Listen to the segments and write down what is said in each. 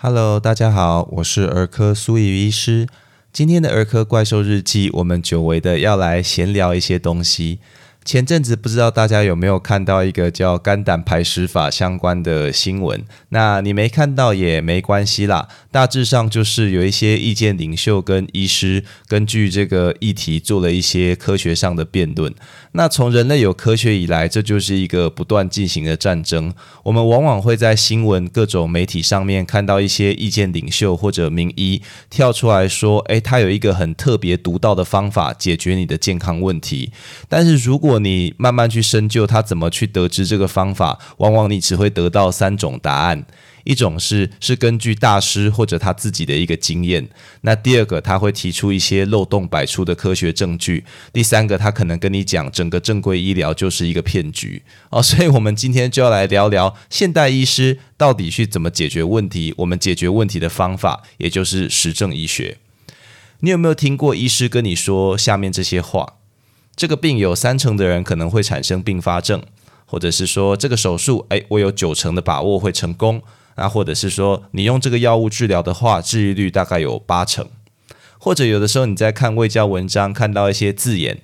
Hello，大家好，我是儿科苏怡医师。今天的儿科怪兽日记，我们久违的要来闲聊一些东西。前阵子不知道大家有没有看到一个叫肝胆排石法相关的新闻？那你没看到也没关系啦。大致上就是有一些意见领袖跟医师根据这个议题做了一些科学上的辩论。那从人类有科学以来，这就是一个不断进行的战争。我们往往会在新闻、各种媒体上面看到一些意见领袖或者名医跳出来说：“诶，他有一个很特别独到的方法解决你的健康问题。”但是如果你慢慢去深究他怎么去得知这个方法，往往你只会得到三种答案：一种是是根据大师或者他自己的一个经验；那第二个他会提出一些漏洞百出的科学证据；第三个他可能跟你讲整个正规医疗就是一个骗局哦。所以，我们今天就要来聊聊现代医师到底去怎么解决问题，我们解决问题的方法，也就是实证医学。你有没有听过医师跟你说下面这些话？这个病有三成的人可能会产生并发症，或者是说这个手术，哎，我有九成的把握会成功，那或者是说你用这个药物治疗的话，治愈率大概有八成，或者有的时候你在看未教文章看到一些字眼，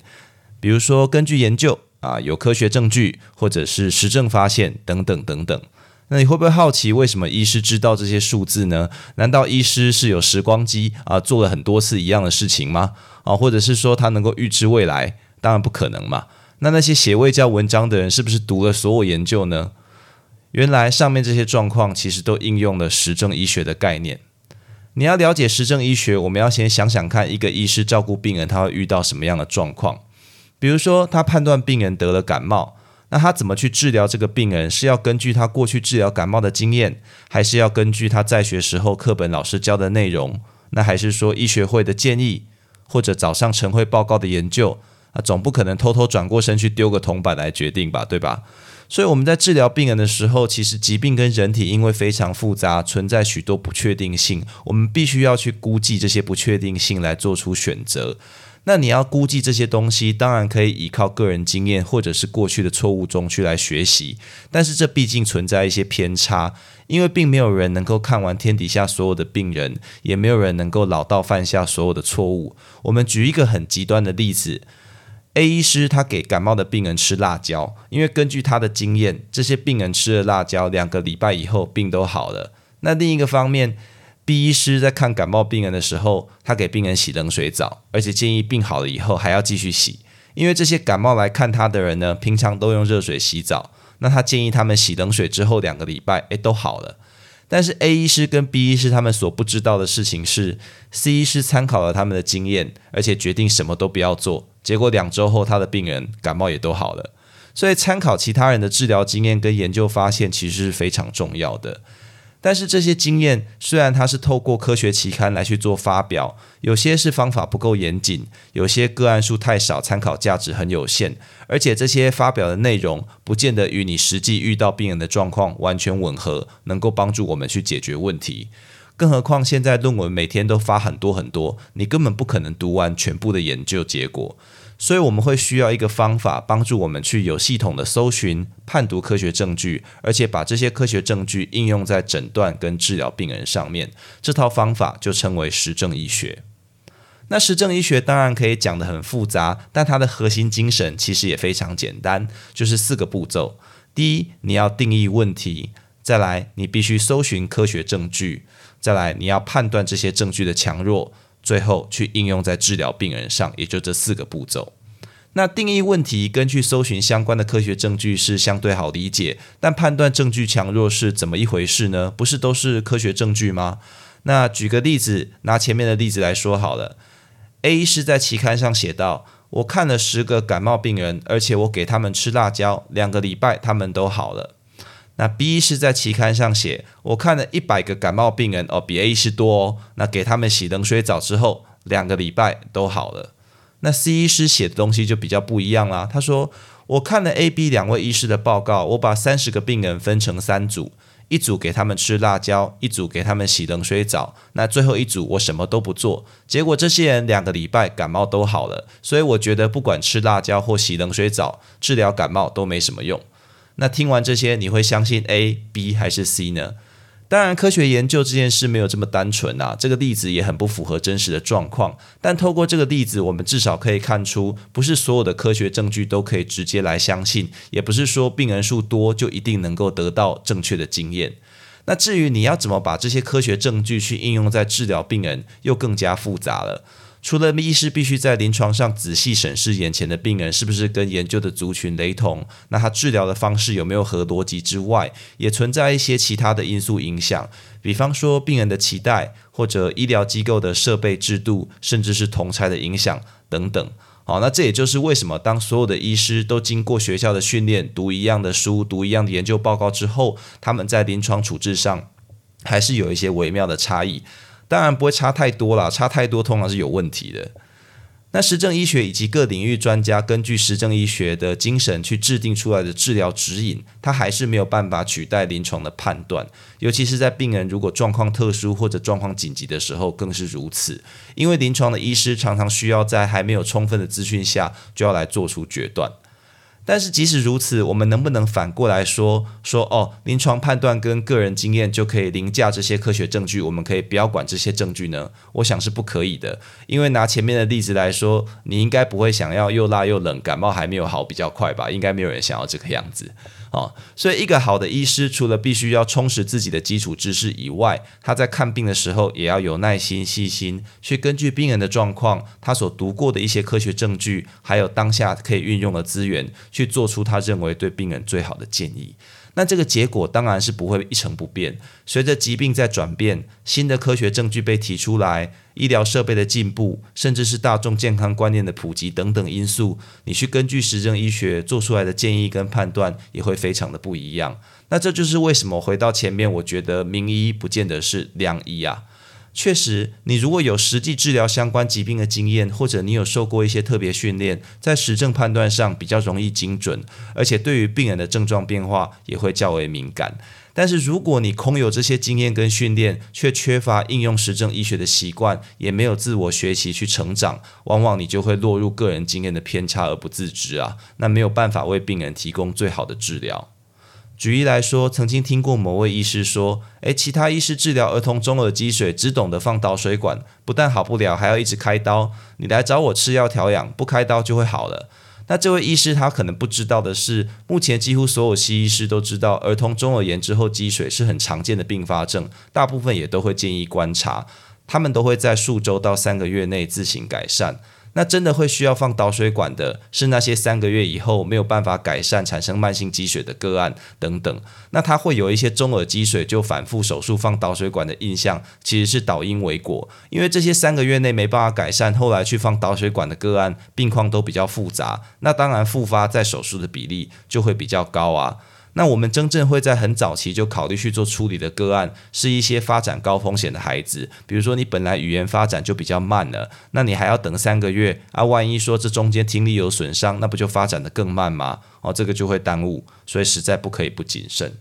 比如说根据研究啊，有科学证据，或者是实证发现等等等等，那你会不会好奇为什么医师知道这些数字呢？难道医师是有时光机啊，做了很多次一样的事情吗？啊，或者是说他能够预知未来？当然不可能嘛！那那些写未教文章的人是不是读了所有研究呢？原来上面这些状况其实都应用了实证医学的概念。你要了解实证医学，我们要先想想看，一个医师照顾病人他会遇到什么样的状况。比如说，他判断病人得了感冒，那他怎么去治疗这个病人？是要根据他过去治疗感冒的经验，还是要根据他在学时候课本老师教的内容？那还是说医学会的建议，或者早上晨会报告的研究？啊，总不可能偷偷转过身去丢个铜板来决定吧，对吧？所以我们在治疗病人的时候，其实疾病跟人体因为非常复杂，存在许多不确定性，我们必须要去估计这些不确定性来做出选择。那你要估计这些东西，当然可以依靠个人经验或者是过去的错误中去来学习，但是这毕竟存在一些偏差，因为并没有人能够看完天底下所有的病人，也没有人能够老到犯下所有的错误。我们举一个很极端的例子。A 医师他给感冒的病人吃辣椒，因为根据他的经验，这些病人吃了辣椒两个礼拜以后病都好了。那另一个方面，B 医师在看感冒病人的时候，他给病人洗冷水澡，而且建议病好了以后还要继续洗，因为这些感冒来看他的人呢，平常都用热水洗澡，那他建议他们洗冷水之后两个礼拜，诶，都好了。但是 A 医师跟 B 医师他们所不知道的事情是，C 医师参考了他们的经验，而且决定什么都不要做。结果两周后，他的病人感冒也都好了。所以参考其他人的治疗经验跟研究发现，其实是非常重要的。但是这些经验虽然它是透过科学期刊来去做发表，有些是方法不够严谨，有些个案数太少，参考价值很有限，而且这些发表的内容不见得与你实际遇到病人的状况完全吻合，能够帮助我们去解决问题。更何况现在论文每天都发很多很多，你根本不可能读完全部的研究结果。所以我们会需要一个方法，帮助我们去有系统的搜寻、判读科学证据，而且把这些科学证据应用在诊断跟治疗病人上面。这套方法就称为实证医学。那实证医学当然可以讲得很复杂，但它的核心精神其实也非常简单，就是四个步骤：第一，你要定义问题；再来，你必须搜寻科学证据；再来，你要判断这些证据的强弱。最后去应用在治疗病人上，也就这四个步骤。那定义问题，根据搜寻相关的科学证据是相对好理解，但判断证据强弱是怎么一回事呢？不是都是科学证据吗？那举个例子，拿前面的例子来说好了。A 是在期刊上写到，我看了十个感冒病人，而且我给他们吃辣椒，两个礼拜他们都好了。那 B 是在期刊上写，我看了一百个感冒病人哦，比 A 是多哦。那给他们洗冷水澡之后，两个礼拜都好了。那 C 医师写的东西就比较不一样啦。他说，我看了 A、B 两位医师的报告，我把三十个病人分成三组，一组给他们吃辣椒，一组给他们洗冷水澡，那最后一组我什么都不做，结果这些人两个礼拜感冒都好了。所以我觉得不管吃辣椒或洗冷水澡，治疗感冒都没什么用。那听完这些，你会相信 A、B 还是 C 呢？当然，科学研究这件事没有这么单纯啊，这个例子也很不符合真实的状况。但透过这个例子，我们至少可以看出，不是所有的科学证据都可以直接来相信，也不是说病人数多就一定能够得到正确的经验。那至于你要怎么把这些科学证据去应用在治疗病人，又更加复杂了。除了医师必须在临床上仔细审视眼前的病人是不是跟研究的族群雷同，那他治疗的方式有没有合逻辑之外，也存在一些其他的因素影响，比方说病人的期待，或者医疗机构的设备制度，甚至是同才的影响等等。好，那这也就是为什么当所有的医师都经过学校的训练，读一样的书，读一样的研究报告之后，他们在临床处置上还是有一些微妙的差异。当然不会差太多啦，差太多通常是有问题的。那实证医学以及各领域专家根据实证医学的精神去制定出来的治疗指引，它还是没有办法取代临床的判断，尤其是在病人如果状况特殊或者状况紧急的时候更是如此。因为临床的医师常常需要在还没有充分的资讯下就要来做出决断。但是即使如此，我们能不能反过来说说哦，临床判断跟个人经验就可以凌驾这些科学证据？我们可以不要管这些证据呢？我想是不可以的。因为拿前面的例子来说，你应该不会想要又辣又冷，感冒还没有好比较快吧？应该没有人想要这个样子。哦，所以一个好的医师，除了必须要充实自己的基础知识以外，他在看病的时候也要有耐心、细心，去根据病人的状况，他所读过的一些科学证据，还有当下可以运用的资源，去做出他认为对病人最好的建议。那这个结果当然是不会一成不变。随着疾病在转变，新的科学证据被提出来，医疗设备的进步，甚至是大众健康观念的普及等等因素，你去根据实证医学做出来的建议跟判断，也会非常的不一样。那这就是为什么回到前面，我觉得名医不见得是良医啊。确实，你如果有实际治疗相关疾病的经验，或者你有受过一些特别训练，在实证判断上比较容易精准，而且对于病人的症状变化也会较为敏感。但是，如果你空有这些经验跟训练，却缺乏应用实证医学的习惯，也没有自我学习去成长，往往你就会落入个人经验的偏差而不自知啊，那没有办法为病人提供最好的治疗。举例来说，曾经听过某位医师说：“诶，其他医师治疗儿童中耳积水，只懂得放导水管，不但好不了，还要一直开刀。你来找我吃药调养，不开刀就会好了。”那这位医师他可能不知道的是，目前几乎所有西医师都知道，儿童中耳炎之后积水是很常见的并发症，大部分也都会建议观察，他们都会在数周到三个月内自行改善。那真的会需要放导水管的，是那些三个月以后没有办法改善、产生慢性积水的个案等等。那他会有一些中耳积水就反复手术放导水管的印象，其实是导因为果。因为这些三个月内没办法改善，后来去放导水管的个案，病况都比较复杂，那当然复发在手术的比例就会比较高啊。那我们真正会在很早期就考虑去做处理的个案，是一些发展高风险的孩子，比如说你本来语言发展就比较慢了，那你还要等三个月啊，万一说这中间听力有损伤，那不就发展的更慢吗？哦，这个就会耽误，所以实在不可以不谨慎。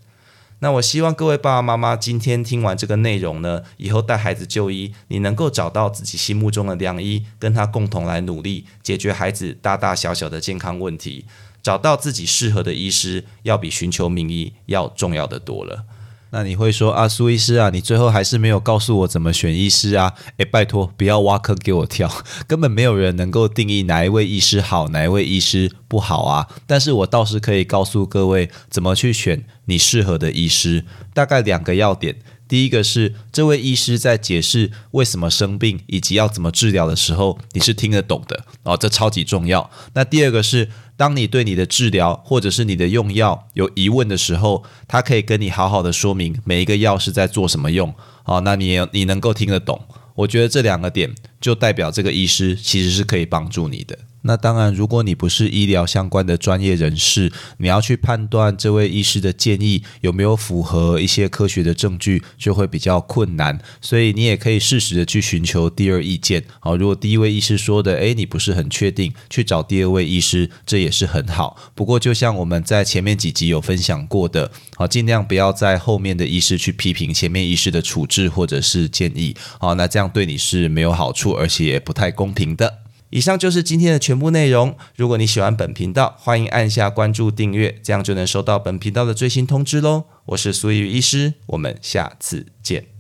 那我希望各位爸爸妈妈今天听完这个内容呢，以后带孩子就医，你能够找到自己心目中的良医，跟他共同来努力解决孩子大大小小的健康问题。找到自己适合的医师，要比寻求名医要重要的多了。那你会说啊，苏医师啊，你最后还是没有告诉我怎么选医师啊？诶，拜托，不要挖坑给我跳，根本没有人能够定义哪一位医师好，哪一位医师不好啊。但是我倒是可以告诉各位怎么去选你适合的医师，大概两个要点。第一个是这位医师在解释为什么生病以及要怎么治疗的时候，你是听得懂的哦，这超级重要。那第二个是，当你对你的治疗或者是你的用药有疑问的时候，他可以跟你好好的说明每一个药是在做什么用好，那你你能够听得懂，我觉得这两个点就代表这个医师其实是可以帮助你的。那当然，如果你不是医疗相关的专业人士，你要去判断这位医师的建议有没有符合一些科学的证据，就会比较困难。所以你也可以适时的去寻求第二意见。好，如果第一位医师说的，诶，你不是很确定，去找第二位医师，这也是很好。不过，就像我们在前面几集有分享过的，好，尽量不要在后面的医师去批评前面医师的处置或者是建议。好，那这样对你是没有好处，而且也不太公平的。以上就是今天的全部内容。如果你喜欢本频道，欢迎按下关注订阅，这样就能收到本频道的最新通知喽。我是苏宇医师，我们下次见。